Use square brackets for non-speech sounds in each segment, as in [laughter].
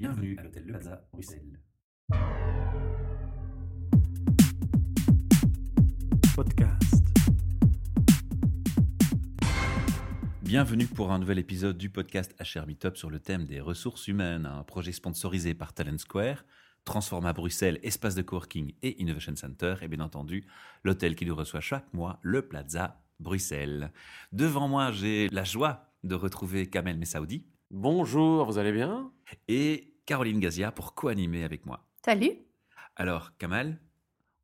Bienvenue à l'hôtel Le Plaza, Bruxelles. Podcast. Bienvenue pour un nouvel épisode du podcast HR Meetup sur le thème des ressources humaines, un projet sponsorisé par Talent Square, Transforma Bruxelles, espace de coworking et Innovation Center, et bien entendu l'hôtel qui nous reçoit chaque mois, le Plaza Bruxelles. Devant moi, j'ai la joie de retrouver Kamel Messaoudi Bonjour, vous allez bien? Et Caroline Gazia pour co-animer avec moi. Salut. Alors, Kamal,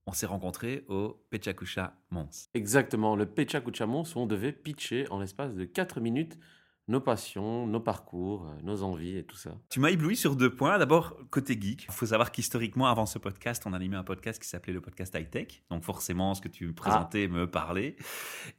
on s'est rencontrés au Pechakusha Mons. Exactement, le Pecha Kuchamons où on devait pitcher en l'espace de 4 minutes nos passions, nos parcours, euh, nos envies et tout ça. Tu m'as ébloui sur deux points. D'abord, côté geek. Il faut savoir qu'historiquement, avant ce podcast, on animait un podcast qui s'appelait le podcast High Tech. Donc forcément, ce que tu me présentais me parlait.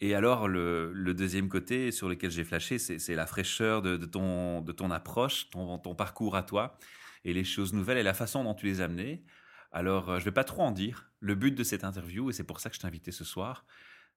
Et alors, le, le deuxième côté sur lequel j'ai flashé, c'est la fraîcheur de, de ton, de ton approche, ton, ton parcours à toi, et les choses nouvelles et la façon dont tu les as amenées. Alors, euh, je vais pas trop en dire. Le but de cette interview, et c'est pour ça que je t'ai invité ce soir,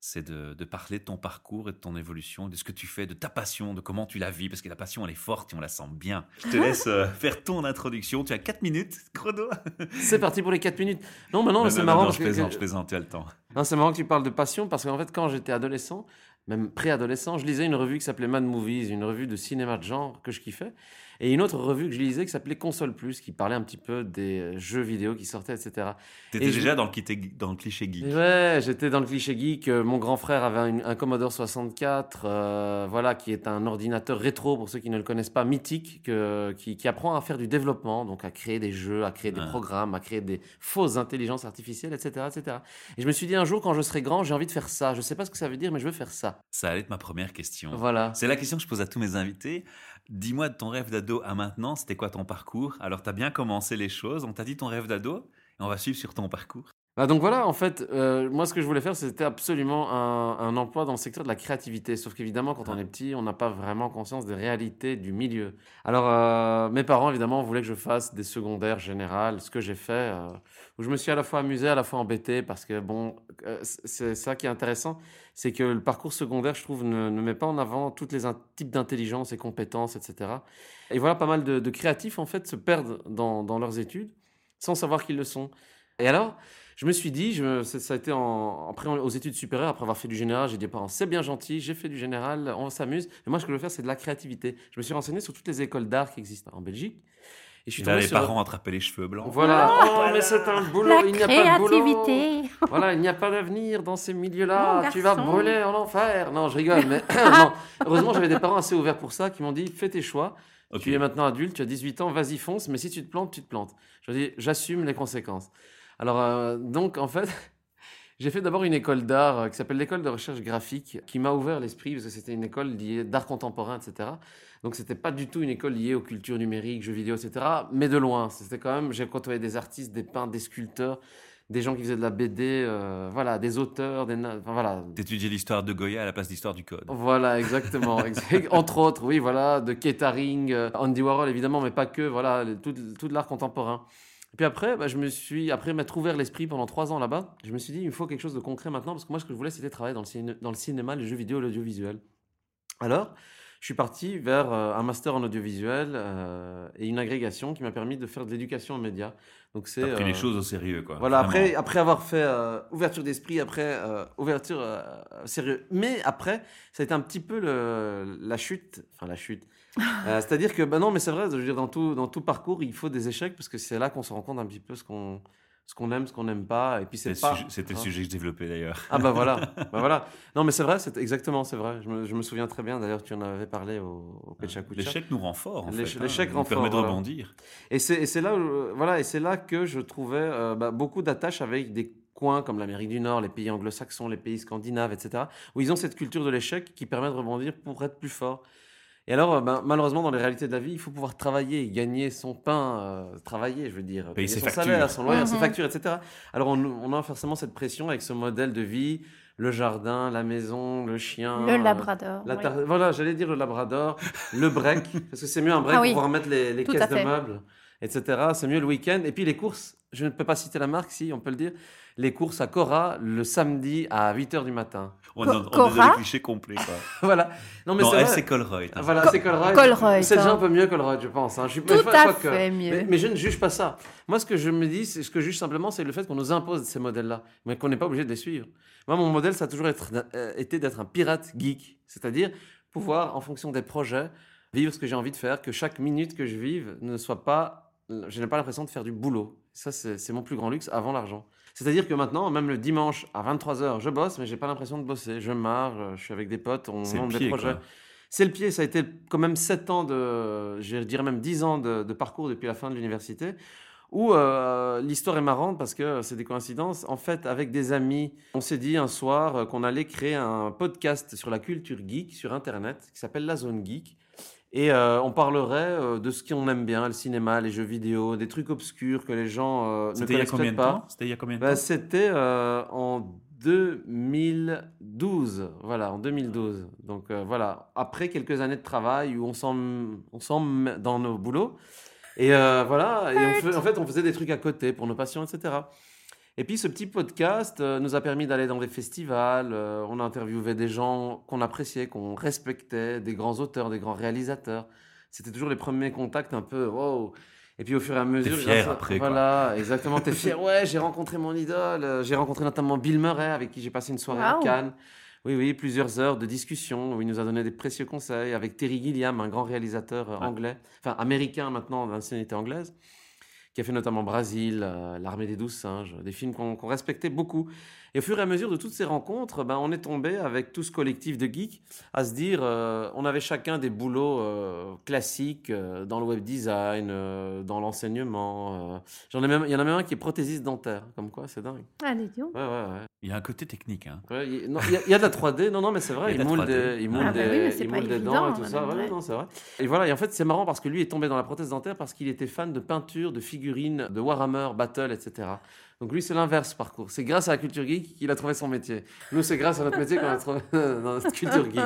c'est de, de parler de ton parcours et de ton évolution, de ce que tu fais, de ta passion, de comment tu la vis, parce que la passion, elle est forte et on la sent bien. Je te [laughs] laisse euh, faire ton introduction. Tu as 4 minutes, chrono. C'est parti pour les 4 minutes. Non, mais non, mais c'est marrant. non, parce je plaisante, que- je plaisante, tu as le temps. Non, c'est marrant que tu parles de passion parce qu'en fait, quand j'étais adolescent, même préadolescent, je lisais une revue qui s'appelait Mad Movies, une revue de cinéma de genre que je kiffais, et une autre revue que je lisais qui s'appelait Console Plus, qui parlait un petit peu des euh, jeux vidéo qui sortaient, etc. Tu étais Et je- déjà dans le, cliché- dans le cliché geek. Ouais, j'étais dans le cliché geek. euh, Mon grand frère avait un, un Commodore 64, euh, voilà, qui est un ordinateur rétro pour ceux qui ne le connaissent pas, mythique, que- qui, qui apprend à faire du développement, donc à créer des jeux, à créer des programmes, à créer des fausses intelligences artificielles, etc., etc. Et je me suis dit un jour, quand je serai grand, j'ai envie de faire ça. Je sais pas ce que ça veut dire, mais je veux faire ça. Ça allait être ma première question. Voilà. C'est la question que je pose à tous mes invités. Dis-moi de ton rêve d'ado à maintenant, c'était quoi ton parcours? Alors, tu as bien commencé les choses, on t'a dit ton rêve d'ado, et on va suivre sur ton parcours. Bah donc voilà, en fait, euh, moi ce que je voulais faire, c'était absolument un, emploi dans le secteur de la créativité. Sauf qu'évidemment, quand on est petit, on n'a pas vraiment conscience des réalités du milieu. Alors, euh, mes parents, évidemment, voulaient que je fasse des secondaires générales, ce que j'ai fait, euh, où je me suis à la fois amusé, à la fois embêté, parce que, bon, c'est ça qui est intéressant, c'est que le parcours secondaire, je trouve, ne, met pas en avant tous les types d'intelligence et compétences, etc. Et voilà, pas mal de, de créatifs, en fait, se perdent dans, dans leurs études sans savoir qu'ils le sont. Et alors, je me suis dit, je, ça, a été en, après aux études supérieures, après avoir fait du général, j'ai dit aux parents, c'est bien gentil, j'ai fait du général, on s'amuse. Et moi, ce que je veux faire, c'est de la créativité. Je me suis renseigné sur toutes les écoles d'art qui existent en Belgique. Et je suis là, les sur... parents attrapaient les cheveux blancs. Voilà. Oh, mais c'est un boulot, La il n'y a pas de boulot. créativité. [laughs] Voilà, il n'y a pas d'avenir dans ces milieux-là. Tu vas brûler en enfer. Non, je rigole, mais [laughs] non. Heureusement, j'avais des parents assez ouverts pour ça qui m'ont dit fais tes choix. Tu es maintenant adulte, tu as 18 ans, vas-y fonce, mais si tu te plantes, tu te plantes. Je dis j'assume les conséquences. Alors, euh, donc, en fait, [laughs] j'ai fait d'abord une école d'art euh, qui s'appelle l'école de recherche graphique, qui m'a ouvert l'esprit, parce que c'était une école liée d'art contemporain, etc. Donc, c'était pas du tout une école liée aux cultures numériques, jeux vidéo, etc. Mais de loin. C'était quand même, j'ai côtoyé des artistes, des peintres, des sculpteurs, des gens qui faisaient de la BD, euh, voilà, des auteurs, des. Enfin, voilà, T'étudiais l'histoire de Goya à la place d'histoire du code. voilà, exactement. [laughs] Exact- Entre autres, oui, voilà, de euh, Andy Warhol évidemment, mais pas que, voilà, tout, tout de l'art contemporain. Et puis après, bah, je me suis, après m'être ouvert l'esprit pendant trois ans là-bas, je me suis dit, il me faut quelque chose de concret maintenant, parce que moi, ce que je voulais, c'était travailler dans le, ciné- dans le cinéma, les jeux vidéo, l'audiovisuel. Alors, je suis parti vers euh, un master en audiovisuel euh, et une agrégation qui m'a permis de faire de l'éducation aux médias. Donc c'est pris les euh, choses au sérieux, quoi. voilà, Vraiment. après, après avoir fait euh, ouverture d'esprit, après ouverture sérieux. Mais après, ça a été un petit peu le, la chute. Enfin, la chute. Euh, C'est-à-dire que, ben non, mais c'est vrai, je veux dire, dans tout, dans tout parcours, il faut des échecs parce que c'est là qu'on se rend compte un petit peu ce qu'on ce qu'on aime, ce qu'on n'aime pas. Et puis, C'est pas. C'était le hein. sujet que je développais d'ailleurs. Ah, bah voilà. [laughs] bah voilà. Non, mais c'est vrai, c'est exactement, c'est vrai. Je me, je me souviens très bien, d'ailleurs, tu en avais parlé au, au Kucha. L'échec nous rend fort, en fait. hein. l'échec rend nous permet fort, de voilà. rebondir. Et c'est et c'est là, où, voilà, et c'est là que je trouvais euh, bah, beaucoup d'attaches avec des coins comme l'Amérique du Nord, les pays anglo-saxons, les pays scandinaves, etc., où ils ont cette culture de l'échec qui permet de rebondir pour être plus fort. Et alors, euh, ben, malheureusement, dans les réalités de la vie, il faut pouvoir travailler, gagner son pain, euh, travailler, je veux dire, Payer ses son factures. salaire, son loyer, ses Mhm. factures, etc. Alors, on, on a forcément cette pression avec ce modèle de vie, le jardin, la maison, le chien. Le euh, labrador. oui. Voilà, j'allais dire le labrador, le break, [laughs] parce que c'est mieux un break Ah pour oui, pouvoir mettre les, les caisses de meubles. Etc. C'est mieux le week-end. Et puis les courses, je ne peux pas citer la marque, si on peut le dire. Les courses à Cora le samedi à 8h du matin. On, Co- on, on Cora complets. Quoi. [laughs] voilà. Non, mais non, c'est hein. Voilà, Co- c'est Colruyt. Colruyt, C'est déjà un peu mieux Colruyt, je pense. hein. Je suis Tout à que- fait mieux. Mais, mais je ne juge pas ça. Moi, ce que je me dis, c'est ce que je juge simplement, c'est le fait qu'on nous impose ces modèles-là, mais qu'on n'est pas obligé de les suivre. Moi, mon modèle, ça a toujours être- euh, été d'être un pirate geek, c'est-à-dire pouvoir, en fonction des projets, vivre ce que j'ai envie de faire, que chaque minute que je vive ne soit pas, je n'ai pas l'impression de faire du boulot. Ça, c'est mon plus grand luxe avant l'argent. C'est-à-dire que maintenant, même le dimanche à 23h, je bosse, mais j'ai pas l'impression de bosser. Je marche, je suis avec des potes, on monte des projets. C'est le pied, ça a été quand même 7 ans de, je dirais même 10 ans de, de parcours depuis la fin de l'université, où euh, l'histoire est marrante parce que c'est des coïncidences. En fait, avec des amis, on s'est dit un soir euh, qu'on allait créer un podcast sur la culture geek sur Internet qui s'appelle La Zone Geek. Et euh, on parlerait euh, de ce qu'on aime bien, le cinéma, les jeux vidéo, des trucs obscurs que les gens euh, ne C'était il y a connaissent combien de peut-être pas. temps? C'était il y a combien de Bah, temps? C'était euh, en 2012. Voilà, en 2012. Donc euh, voilà, après quelques années de travail où on s'en on s'en met dans nos boulots. Et euh, voilà, et on fait- en fait, on faisait des trucs à côté pour nos passions, etc. Et puis ce petit podcast euh, nous a permis d'aller dans des festivals. euh, on a interviewé des gens qu'on appréciait, qu'on respectait, des grands auteurs, des grands réalisateurs. C'était toujours les premiers contacts un peu wow. Et puis au fur et à mesure, fier grâce à- après, quoi. Voilà, exactement. T'es fier. Ouais, j'ai rencontré mon idole. euh, J'ai rencontré notamment Bill Murray avec qui j'ai passé une soirée à. Cannes. Oui, oui, plusieurs heures de discussion où il nous a donné des précieux conseils avec Terry Gilliam, un grand réalisateur Ouais. anglais, enfin américain maintenant, d'ancienneté anglaise, qui a fait notamment Brasil, euh, L'Armée des Douze Singes, des films qu'on qu'on respectait beaucoup. Et au fur et à mesure de toutes ces rencontres, ben, on est tombé avec tout ce collectif de geeks à se dire, euh, on avait chacun des boulots euh, classiques euh, dans le web design, euh, dans l'enseignement. euh. J'en ai même, il y en a même un qui est prothésiste dentaire, comme quoi, c'est dingue. Donc. Ouais, ouais, ouais. Il y a un côté technique. Hein. Il, non, il y a- il y a de la 3D, non, non, mais c'est vrai, Il il, moule 3D. des, il moule Ah, bah des, oui, il moule des évident, dents et tout ça. non, c'est vrai. Et voilà, et en fait, c'est marrant parce que lui est tombé dans la prothèse dentaire parce qu'il était fan de peinture, de figurines, de Warhammer, Battle, etc. Donc lui, c'est l'inverse parcours. C'est grâce à la culture geek qu'il a trouvé son métier. Nous, c'est grâce à notre métier qu'on a trouvé [laughs] notre culture geek.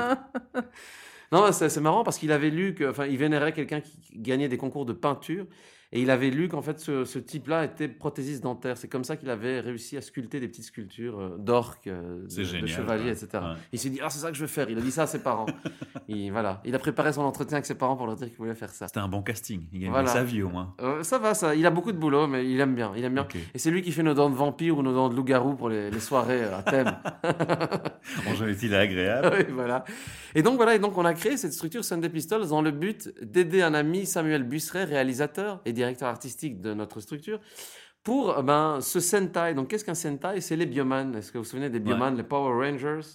Non, c'est marrant parce qu'il avait lu que, il vénérait quelqu'un qui gagnait des concours de peinture et il avait lu qu'en fait ce, ce type-là était prothésiste dentaire. C'est comme ça qu'il avait réussi à sculpter des petites sculptures euh, d'orques, euh, de, de chevaliers, etc. Ouais. Il s'est dit ah c'est ça que je veux faire. Il a dit ça à ses parents. [laughs] il, voilà, il a préparé son entretien avec ses parents pour leur dire qu'il voulait faire ça. C'était un bon casting. Il gagnait Voilà. sa vie au moins. Euh, ça va, ça. Il a beaucoup de boulot, mais il aime bien. Il aime bien. Et c'est lui qui fait nos dents de vampire ou nos dents de loup-garou pour les, les soirées à thème. [laughs] Bonjour, est-il agréable [laughs] Oui, voilà. Et donc voilà, et donc on a créé cette structure Sunday Pistols dans le but d'aider un ami Samuel Busseret, réalisateur et directeur artistique de notre structure, pour euh, ben, ce Sentai. Donc qu'est-ce qu'un Sentai? C'est les Bioman. Est-ce que vous vous souvenez des Bioman, les Power Rangers?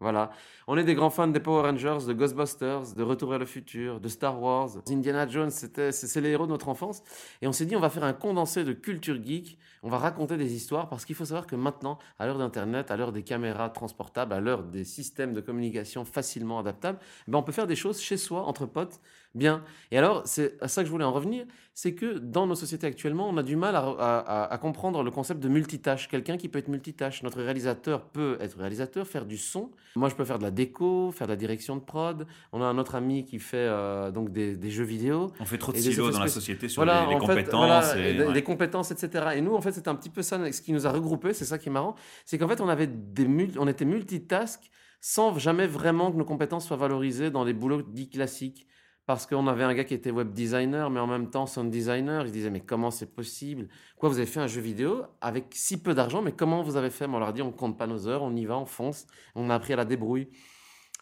Voilà. On est des grands fans des Power Rangers, de Ghostbusters, de Retour vers le futur, de Star Wars. Indiana Jones, c'est, c'est les héros de notre enfance. Et on s'est dit, on va faire un condensé de culture geek. On va raconter des histoires parce qu'il faut savoir que maintenant, à l'heure d'Internet, à l'heure des caméras transportables, à l'heure des systèmes de communication facilement adaptables, ben on peut faire des choses chez soi, entre potes, bien. Et alors, c'est à ça que je voulais en revenir, c'est que dans nos sociétés actuellement, on a du mal à, à- à- à comprendre le concept de multitâche. Quelqu'un qui peut être multitâche. Notre réalisateur peut être réalisateur, faire du son. Moi, je peux faire de la déco, faire de la direction de prod. On a un autre ami qui fait euh, donc des, des jeux vidéo. On fait trop de silos dans la société sur Voilà, les, les en fait, compétences. voilà, et- et des- ouais. des compétences, etc. Et nous, en fait, c'est un petit peu ça, ce qui nous a regroupés, c'est ça qui est marrant, c'est qu'en fait, on avait des on était multitask sans jamais vraiment que nos compétences soient valorisées dans les boulots dits classiques. Parce qu'on avait un gars qui était web designer, mais en même temps sound designer. Il se disait, mais comment c'est possible? Quoi, vous avez fait un jeu vidéo avec si peu d'argent, mais comment vous avez fait? Mais On leur a dit, on compte pas nos heures, on y va, on fonce. On a appris à la débrouille.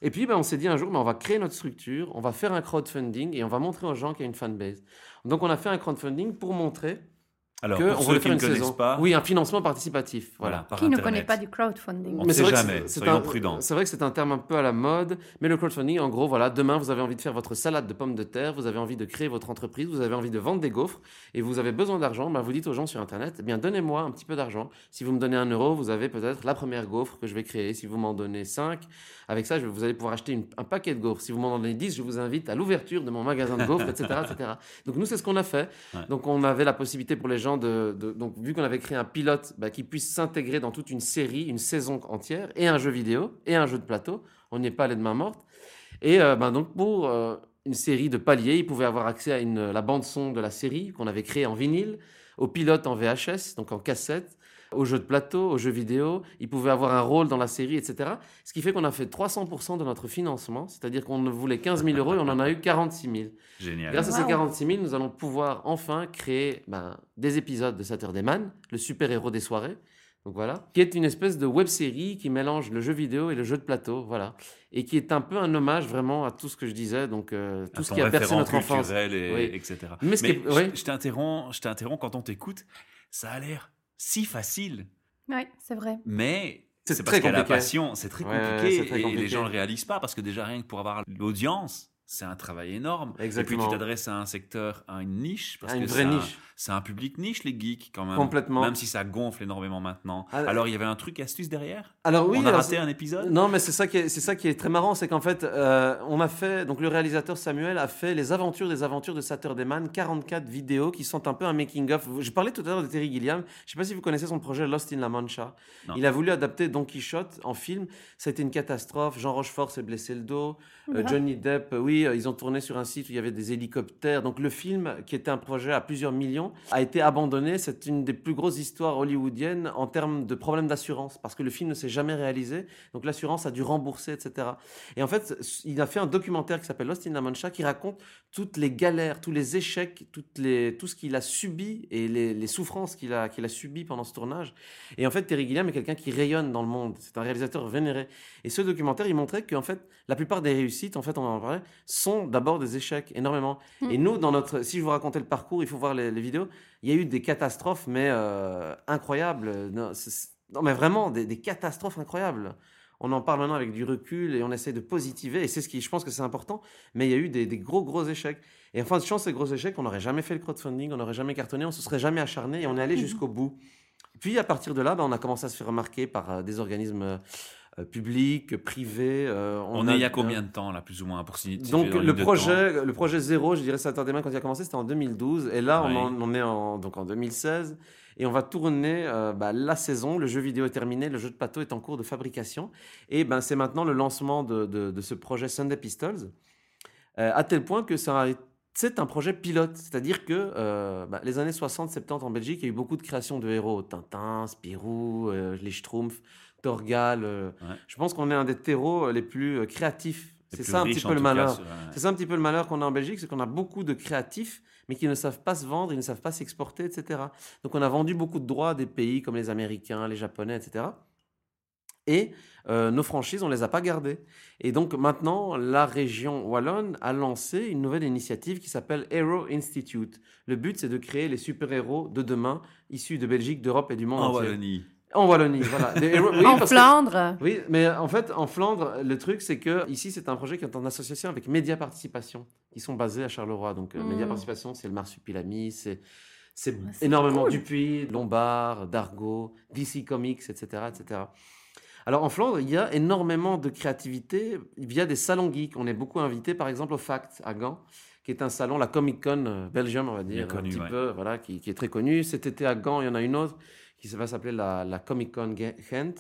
Et puis, ben, on s'est dit un jour, ben, on va créer notre structure, on va faire un crowdfunding et on va montrer aux gens qu'il y a une fanbase. Donc, on a fait un crowdfunding pour montrer Alors, que pour on ceux qui faire ne une connaissent saison. pas, Oui, un financement participatif. voilà, Voilà. par Qui ne connaît pas du crowdfunding On ne c'est sait jamais, soyons prudents. C'est vrai que c'est un terme un peu à la mode, mais le crowdfunding, en gros, voilà, demain vous avez envie de faire votre salade de pommes de terre, vous avez envie de créer votre entreprise, vous avez envie de vendre des gaufres et vous avez besoin d'argent, ben vous dites aux gens sur Internet, eh bien donnez-moi un petit peu d'argent. Si vous me donnez un euro, vous avez peut-être la première gaufre que je vais créer. Si vous m'en donnez 5, avec ça, je vous allez pouvoir acheter une- un paquet de gaufres. Si vous m'en donnez 10, je vous invite à l'ouverture de mon magasin de gaufres, etc., etc. Donc nous, c'est ce qu'on a fait. Ouais. Donc on avait la possibilité pour les gens donc vu qu'on avait créé un pilote, bah, qui puisse s'intégrer dans toute une série, une saison entière, et un jeu vidéo, et un jeu de plateau. On n'y est pas allé de main morte. Et euh, ben, donc pour euh, une série de paliers. Ils pouvaient avoir accès à la bande-son de la série qu'on avait créée en vinyle, au pilote en VHS, donc en cassette, aux jeux de plateau, aux jeux vidéo. Ils pouvaient avoir un rôle dans la série, etc. Ce qui fait qu'on a fait 300% de notre financement, c'est-à-dire qu'on voulait 15 000 euros et on en a eu 46 000. Génial. Grâce à ces Wow. 46 000, nous allons pouvoir enfin créer ben, des épisodes de Saturday Man, le super-héros des soirées. Donc voilà, qui est une espèce de web série qui mélange le jeu vidéo et le jeu de plateau, voilà, et qui est un peu un hommage vraiment à tout ce que je disais, donc euh, tout À ce qui a percé notre enfance. culturel et, Oui. etc. Mais ce qui est- je- oui. je t'interromps, je t'interromps quand on t'écoute. Ça a l'air si facile, Oui, c'est vrai. mais C'est parce qu'il y a la passion. C'est très Ouais, compliqué et les gens le réalisent pas parce que déjà rien que pour avoir l'audience. C'est un travail énorme. Exactement. Et puis tu t'adresses à un secteur, à une niche. Parce À une que vraie un- niche. C'est un public niche, les geeks, quand même. Complètement. Même si ça gonfle énormément maintenant. Ah, Alors, il y avait un truc astuce derrière? Alors oui, On a alors, raté un épisode? Non, mais c'est ça qui est, c'est ça qui est très marrant, c'est qu'en fait, euh, on a fait, donc le réalisateur Samuel a fait les aventures des aventures de Saturday Man, 44 vidéos qui sont un peu un making of. Je parlais tout à l'heure de Terry Gilliam. Je sais pas si vous connaissez son projet Lost in La Mancha. Non. Il a voulu adapter Don Quichotte en film. Été une catastrophe. Jean Rochefort s'est blessé le dos. Euh. Johnny Depp, euh, oui, ils ont tourné sur un site où il y avait des hélicoptères. Donc le film, qui était un projet à plusieurs millions, a été abandonné. C'est une des plus grosses histoires hollywoodiennes en termes de problèmes d'assurance, parce que le film ne s'est jamais réalisé. Donc l'assurance a dû rembourser, etc. Et en fait, il a fait un documentaire qui s'appelle Lost in La Mancha, qui raconte toutes les galères, tous les échecs, toutes les, tout ce qu'il a subi et les, les souffrances qu'il a, qu'il a subies pendant ce tournage. Et en fait, Terry Gilliam est quelqu'un qui rayonne dans le monde. C'est un réalisateur vénéré. Et ce documentaire, il montrait qu'en fait, la plupart des réussites, en fait, on en parlait, sont d'abord des échecs, énormément. Mm. Et nous, dans notre, si je vous racontais le parcours, il faut voir les, les vidéos, il y a eu des catastrophes, mais euh, incroyables. Non, mais vraiment, des, des catastrophes incroyables. On en parle maintenant avec du recul et on essaie de positiver. Et c'est ce qui, je pense que c'est important. Mais il y a eu des, des gros, gros échecs. Et enfin, de chance, ces gros échecs, on n'aurait jamais fait le crowdfunding, on n'aurait jamais cartonné, on se serait jamais acharné et on est allé [laughs] jusqu'au bout. Puis à partir de là, ben, on a commencé à se faire remarquer par euh, des organismes euh, publics, privés. euh, On, a- est il y a combien de temps, là, plus ou moins, pour signer donc le projet, le projet zéro, je dirais Saturday Man quand il a commencé, c'était en 2012. Et là, on, en, on est en, donc en 2016. Et on va tourner euh, bah, la saison. Le jeu vidéo est terminé, le jeu de plateau est en cours de fabrication. Et ben, c'est maintenant le lancement de, de- de ce projet Sunday Pistols. Euh, à tel point que ça a- c'est un projet pilote. C'est-à-dire que euh, bah, les années 60-70 en Belgique, il y a eu beaucoup de créations de héros. Tintin, Spirou, euh, les Schtroumpfs, Torgal. euh, Ouais. Je pense qu'on est un des terreaux les plus euh, créatifs. C'est ça un petit peu le malheur. C'est ça un petit peu le malheur qu'on a en Belgique, c'est qu'on a beaucoup de créatifs, mais qui ne savent pas se vendre, ils ne savent pas s'exporter, etc. Donc on a vendu beaucoup de droits à des pays comme les Américains, les Japonais, etc. Et euh, nos franchises, on les a pas gardées. Et donc maintenant, la région wallonne a lancé une nouvelle initiative qui s'appelle Hero Institute. Le but, c'est de créer les super-héros de demain, issus de Belgique, d'Europe et du monde En entier. Wallonie. En Wallonie, voilà. [laughs] Des héros- oui, en que- Flandre. oui, mais en fait, en Flandre, le truc, c'est que ici, c'est un projet qui est en association avec Média Participation, qui sont basés à Charleroi. Donc, euh, Mm. Média Participation, c'est le Marsupilami, c'est c'est Ah, énormément cool. Dupuis, Lombard, Dargaud, DC Comics, etc., etc. Alors, en Flandre, il y a énormément de créativité via des salons geeks. On est beaucoup invité, par exemple, au FACT à Gand, qui est un salon, la Comic Con euh, Belgium, on va dire, connu, un petit ouais. peu, voilà, qui, qui est très connu. Cet été à Gand, il y en a une autre qui va s'appeler la, la Comic Con Ge- Gent.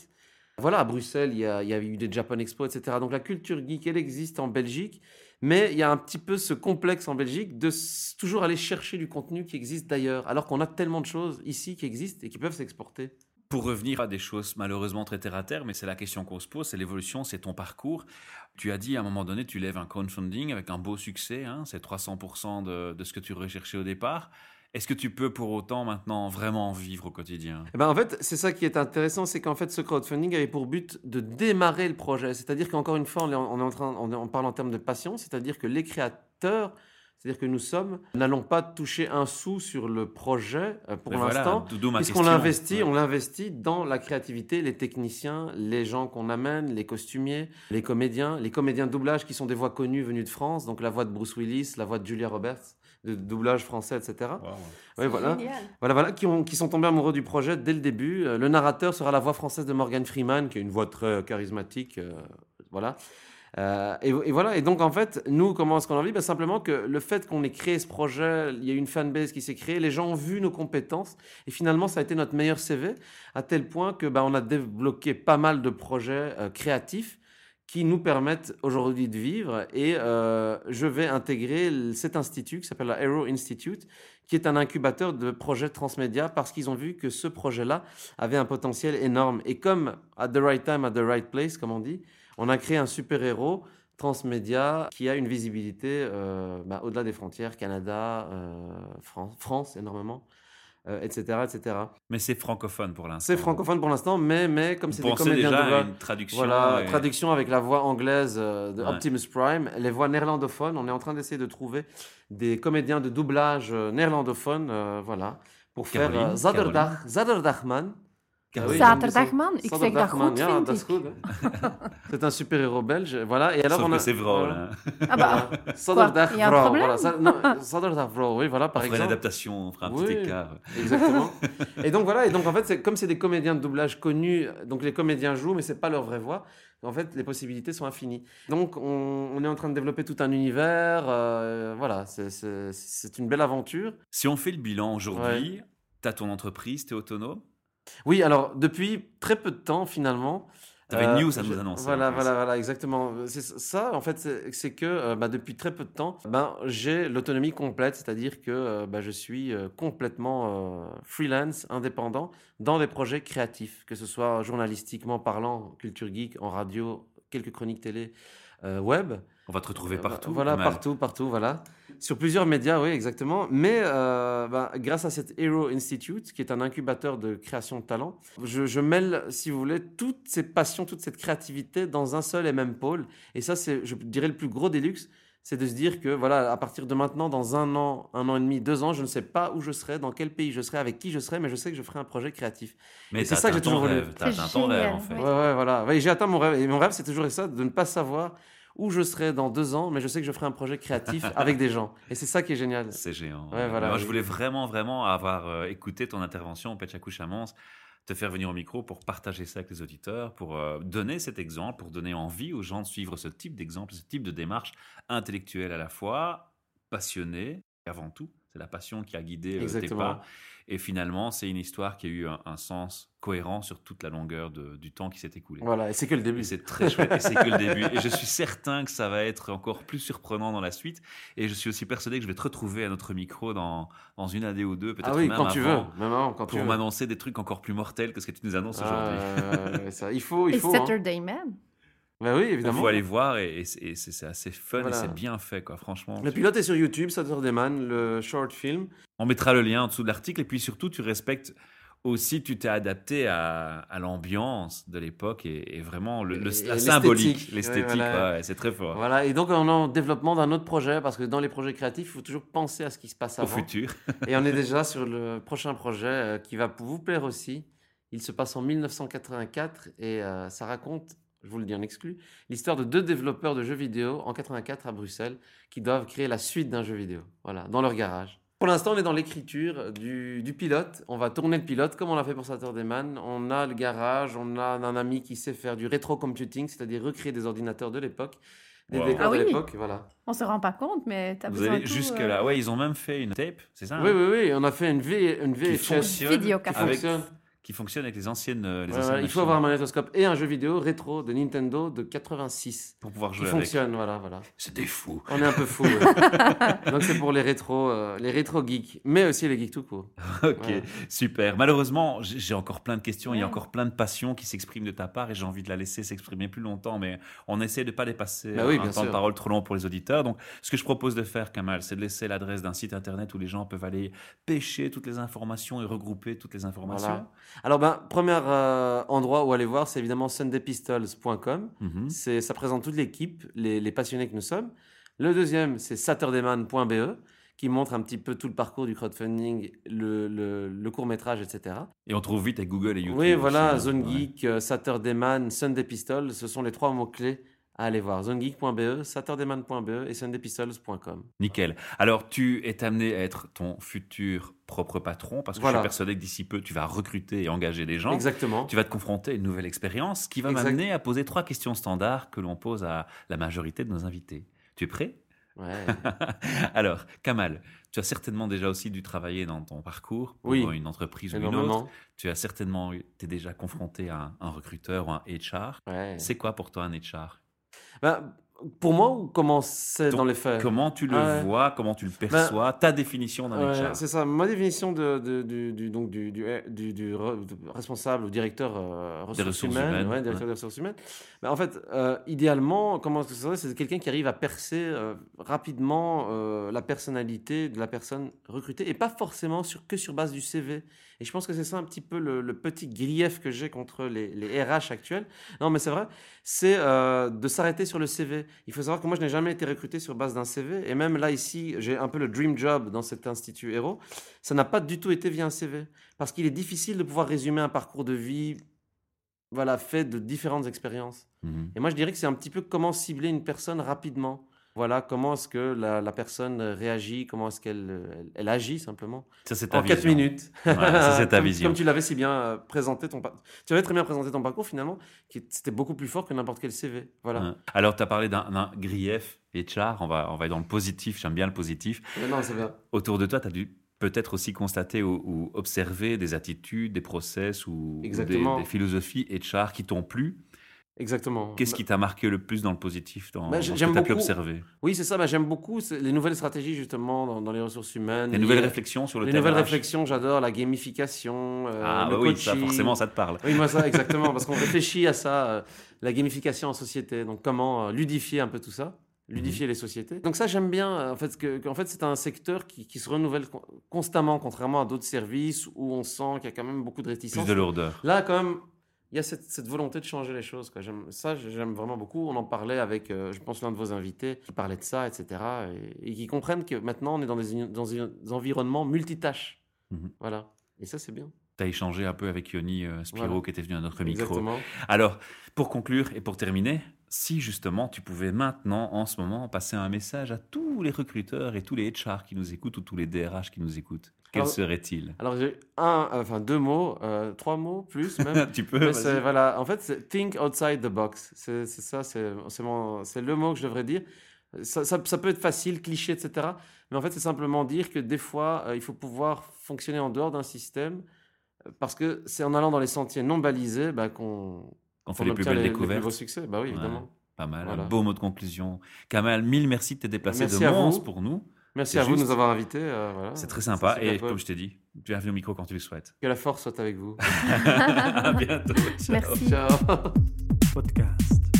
Voilà, à Bruxelles, il y, a, il y a eu des Japan Expo, etc. Donc la culture geek, elle existe en Belgique, mais il y a un petit peu ce complexe en Belgique de toujours aller chercher du contenu qui existe d'ailleurs, alors qu'on a tellement de choses ici qui existent et qui peuvent s'exporter. Pour revenir à des choses malheureusement très terre à terre, mais c'est la question qu'on se pose, c'est l'évolution, c'est ton parcours. Tu as dit à un moment donné, tu lèves un crowdfunding avec un beau succès, hein, c'est 300% de, de ce que tu recherchais au départ. Est-ce que tu peux pour autant maintenant vraiment en vivre au quotidien? Eh ben, en fait, c'est ça qui est intéressant, c'est qu'en fait, ce crowdfunding avait pour but de démarrer le projet. C'est-à-dire qu'encore une fois, on est en, train, on, parle en termes de passion, c'est-à-dire que les créateurs, c'est-à-dire que nous sommes, n'allons pas toucher un sou sur le projet euh, pour voilà, l'instant. ma Puisqu'on l'investit, Ouais. on l'investit dans la créativité, les techniciens, les gens qu'on amène, les costumiers, les comédiens, les comédiens de doublage qui sont des voix connues venues de France, donc la voix de Bruce Willis, la voix de Julia Roberts, de doublage français, etc. Wow. Oui, voilà. Voilà, voilà, qui, ont, qui sont tombés amoureux du projet dès le début. Euh, Le narrateur sera la voix française de Morgan Freeman, qui a une voix très charismatique. euh, voilà. Euh, et, et voilà, et donc en fait, nous, comment est-ce qu'on en vit? Ben, Simplement que le fait qu'on ait créé ce projet, il y a eu une fanbase qui s'est créée, les gens ont vu nos compétences, et finalement, ça a été notre meilleur CV, à tel point que ben, on a débloqué pas mal de projets euh, créatifs qui nous permettent aujourd'hui de vivre. Et euh, je vais intégrer cet institut qui s'appelle la Aero Institute, qui est un incubateur de projets transmédia parce qu'ils ont vu que ce projet-là avait un potentiel énorme. Et comme at the right time, at the right place, comme on dit, on a créé un super-héros transmédia qui a une visibilité euh, bah, au-delà des frontières, Canada, euh, Fran- France énormément, euh, etc., etc. Mais c'est francophone pour l'instant. C'est francophone pour l'instant, mais, mais comme c'est des comédiens déjà de voix, une traduction voilà, et- traduction avec la voix anglaise euh, de Ouais. Optimus Prime, les voix néerlandophones. On est en train d'essayer de trouver des comédiens de doublage euh, néerlandophones, euh, voilà, pour faire euh, Zaterdag, Caroline. Ah Zaterdagman, ik zeg dat goed, ja, vind dat is goed. hè. [laughs] c'est un super-héros belge, voilà. Et alors Sauf on que a, c'est vrai, voilà. là. Ah bah, [laughs] Zaterdag a un Vrouw, voilà. Zaterdag Vrouw, oui, voilà, On par ferait une exemple. adaptation, on fera un petit Oui. écart. Exactement. [laughs] et donc voilà, et donc en fait, c'est comme c'est des comédiens de doublage connus, donc les comédiens jouent, mais c'est pas leur vraie voix. En fait, les possibilités sont infinies. Donc, on, on est en train de développer tout un univers. euh, voilà, c'est- une belle aventure. Si on fait le bilan aujourd'hui, tu as ton entreprise, tu es autonome? Oui, alors depuis très peu de temps finalement. T'avais une news à je- nous annoncer, Voilà, voilà, voilà, exactement. C'est ça, en fait, c'est que euh, bah, depuis très peu de temps, ben, j'ai l'autonomie complète, c'est-à-dire que euh, bah, je suis euh, complètement euh, freelance, indépendant, dans des projets créatifs, que ce soit journalistiquement parlant, culture geek, en radio, quelques chroniques télé, euh, web. On va te retrouver Euh, partout. Voilà, partout, partout, voilà. Sur plusieurs médias, oui, exactement. Mais euh, bah, grâce à cet Hero Institute, qui est un incubateur de création de talent, je, je mêle, si vous voulez, toutes ces passions, toute cette créativité dans un seul et même pôle. Et ça, c'est, je dirais, le plus gros des luxes, c'est de se dire que, voilà, à partir de maintenant, dans un an, un an et demi, deux ans, je ne sais pas où je serai, dans quel pays je serai, avec qui je serai, mais je sais que je ferai un projet créatif. Mais c'est ça que j'ai toujours voulu. T'as C'est atteint ton rêve, génial, en fait. ouais. Ouais, voilà. Ouais, j'ai atteint mon rêve. Et mon rêve, c'est toujours ça, de ne pas savoir où je serai dans deux ans, mais je sais que je ferai un projet créatif [laughs] avec des gens. Et c'est ça qui est génial. C'est géant. Ouais, voilà, Moi, je voulais vraiment, vraiment avoir euh, écouté ton intervention, Petchakou Chamons, te faire venir au micro pour partager ça avec les auditeurs, pour euh, donner cet exemple, pour donner envie aux gens de suivre ce type d'exemple, ce type de démarche intellectuelle à la fois, passionnée, avant tout. C'est la passion qui a guidé euh, tes pas. Et finalement, c'est une histoire qui a eu un, un sens cohérent sur toute la longueur de- du temps qui s'est écoulé. Voilà, et c'est que le début. C'est très chouette. Et c'est que le début. Et je suis certain que ça va être encore plus surprenant dans la suite. Et je suis aussi persuadé que je vais te retrouver à notre micro dans, dans une année ou deux, peut-être Ah oui, même quand tu veux. Même avant, quand tu pour m'annoncer des trucs encore plus mortels que ce que tu nous annonces Ah, aujourd'hui. il faut, il Et faut. hein. Saturday Man. Bah oui, Il évidemment. faut aller voir et, et c'est assez fun Voilà. et c'est bien fait, quoi, franchement. Le pilote est sur YouTube, Saturday Man, le short film. On mettra le lien en dessous de l'article et puis surtout, tu respectes aussi, tu t'es adapté à, à l'ambiance de l'époque et, et vraiment le, le- Et- et la l'esthétique. symbolique, Ouais, l'esthétique, voilà. ouais, c'est très fort. Voilà, et donc on est en développement d'un autre projet, parce que dans les projets créatifs, il faut toujours penser à ce qui se passe Au avant. futur. [laughs] Et on est déjà sur le prochain projet euh, qui va vous plaire aussi. Il se passe en 1984 et euh, ça raconte, je vous le dis en exclu, l'histoire de deux développeurs de jeux vidéo en 84 à Bruxelles qui doivent créer la suite d'un jeu vidéo, voilà, dans leur garage. Pour l'instant, on est dans l'écriture du, du pilote. On va tourner le pilote comme on l'a fait pour Saturday Man. On a le garage, on a un ami qui sait faire du rétro computing, c'est-à-dire recréer des ordinateurs de l'époque, des Wow. décors Ah oui. de l'époque, voilà. On se rend pas compte, mais t'as Vous besoin allez de tout, jusque euh. Ouais, ils ont même fait une tape, c'est ça Oui, hein, oui, oui. On a fait une, v, une Qui VHS fonctionne Vidéo qui café. avec, fonctionne. Qui fonctionne avec les anciennes, euh, les anciennes il faut avoir un magnétoscope et un jeu vidéo rétro de Nintendo de 86 pour pouvoir qui jouer avec. fonctionne, voilà, voilà. C'est des fous. On est un peu fou. [laughs] Donc c'est pour les rétro, euh, les rétro geeks, mais aussi les geeks tout court. Ok, super. Malheureusement, j'ai encore plein de questions, il y a encore plein de passions qui s'expriment de ta part et j'ai envie de la laisser s'exprimer plus longtemps, mais on essaie de ne pas dépasser Bah oui, un temps de parole trop long pour les auditeurs. Donc, ce que je propose de faire, Kamal, c'est de laisser l'adresse d'un site internet où les gens peuvent aller pêcher toutes les informations et regrouper toutes les informations. Voilà. Alors ben, premier euh, endroit où aller voir, c'est évidemment sundaypistols.com. C'est, ça présente toute l'équipe, les, les passionnés que nous sommes. Le deuxième, c'est saturdayman.be qui montre un petit peu tout le parcours du crowdfunding, le, le, le court métrage, etc. Et on trouve vite avec Google et YouTube. Oui, voilà, aussi, hein. Zone Ouais. Geek, euh, Saturdayman, Sunday Pistol, ce sont les trois mots-clés à aller voir. zonegeek.be, saturdayman.be et sundaypistols.com. Nickel. Alors, tu es amené à être ton futur propre patron parce que je Voilà. suis persuadé que d'ici peu, tu vas recruter et engager des gens. Exactement. Tu vas te confronter à une nouvelle expérience qui va m'amener à poser trois questions standards que l'on pose à la majorité de nos invités. Tu es prêt? Ouais. [laughs] Alors, Kamal, tu as certainement déjà aussi dû travailler dans ton parcours pour Oui. une entreprise ou une autre. Tu as certainement été déjà confronté à un, un recruteur ou un HR. Ouais. C'est quoi pour toi un HR Ben, pour moi, comment c'est dans les faits? Comment tu le ouais. vois, comment tu le perçois, ta définition d'un Ouais, HR. c'est ça. Ma définition de, de- du, du- donc du, du, du- du responsable ou directeur euh, ressources, ressources humaines, humaines, ouais, directeur des ressources humaines. Mais en fait, euh, idéalement, comment est-ce que ça serait? C'est quelqu'un qui arrive à percer euh, rapidement euh, la personnalité de la personne recrutée et pas forcément sur, que sur base du CV. Et je pense que c'est ça un petit peu le, le petit grief que j'ai contre les, les RH actuels. Non, mais c'est vrai, c'est euh, de s'arrêter sur le CV. Il faut savoir que moi, je n'ai jamais été recruté sur base d'un CV. Et même là, ici, j'ai un peu le dream job dans cet institut Héros. Ça n'a pas du tout été via un CV. Parce qu'il est difficile de pouvoir résumer un parcours de vie voilà, fait de différentes expériences. Mhm. Et moi, je dirais que c'est un petit peu comment cibler une personne rapidement. Voilà, comment est-ce que la, la personne réagit, comment est-ce qu'elle elle, elle agit simplement. Ça, c'est ta En 4 vision. minutes. Ouais, ça, c'est ta [laughs] Comme- vision. Comme tu l'avais si bien euh, présenté ton Tu avais très bien présenté ton parcours finalement, qui c'était beaucoup plus fort que n'importe quel CV. Voilà. Ouais. Alors, tu as parlé d'un grief HR, on va, on va être dans le positif, j'aime bien le positif. Mais non, c'est bien. Autour de toi, tu as dû peut-être aussi constater ou, ou observer des attitudes, des process ou, ou des, des philosophies HR qui t'ont plu. Exactement. Qu'est-ce qui t'a marqué le plus dans le positif, dans, Bah, dans ce que tu as pu observer? Oui, c'est ça. bah, J'aime beaucoup les nouvelles stratégies justement dans, dans les ressources humaines. Liées- nouvelles réflexions sur le Les nouvelles RH? réflexions, j'adore la gamification, euh, Ah, le bah oui, ça, forcément, ça te parle. Oui, moi ça, [laughs] exactement, parce qu'on réfléchit à ça, euh, la gamification en société. Donc, comment euh, ludifier un peu tout ça, ludifier les sociétés. Donc ça, j'aime bien. euh, En fait, que, qu'en fait, c'est un secteur qui, qui se renouvelle con- constamment, contrairement à d'autres services où on sent qu'il y a quand même beaucoup de Plus réticence. de lourdeur. Là, quand même, il y a cette, cette volonté de changer les choses. Quoi. Ça, j'aime vraiment beaucoup. On en parlait avec, euh, je pense, l'un de vos invités qui parlait de ça, etc. Et, et qui comprennent que maintenant, on est dans des, dans des environnements multitâches. Mhm. Voilà. Et ça, c'est bien. Tu as échangé un peu avec Yoni euh, Spiro Voilà. qui était venu à notre micro. Exactement. Alors, pour conclure et pour terminer, si justement tu pouvais maintenant, en ce moment, passer un message à tous les recruteurs et tous les HR qui nous écoutent ou tous les DRH qui nous écoutent, quel serait-il Alors, j'ai un, enfin deux mots, euh, trois mots plus même. [laughs] Tu peux Mais voilà, en fait, c'est think outside the box. C'est, ça, c'est, le mot que je devrais dire. Ça, ça- ça peut être facile, cliché, etc. Mais en fait, c'est simplement dire que des fois, euh, il faut pouvoir fonctionner en dehors d'un système euh, parce que c'est en allant dans les sentiers non balisés bah, qu'on, On fait les plus belles les, les plus découvertes. beaux succès. Bah oui, Ouais. évidemment. Pas mal, Voilà. un beau mot de conclusion. Kamal, mille merci de t'être déplacé Merci de Mons vous. pour nous. Merci à vous de nous avoir invités. euh, voilà. C'est très sympa. Et comme je t'ai dit, bienvenue au micro quand tu le souhaites. Que la force soit avec vous. [laughs] à bientôt. [laughs] Ciao. Merci. Ciao. podcast.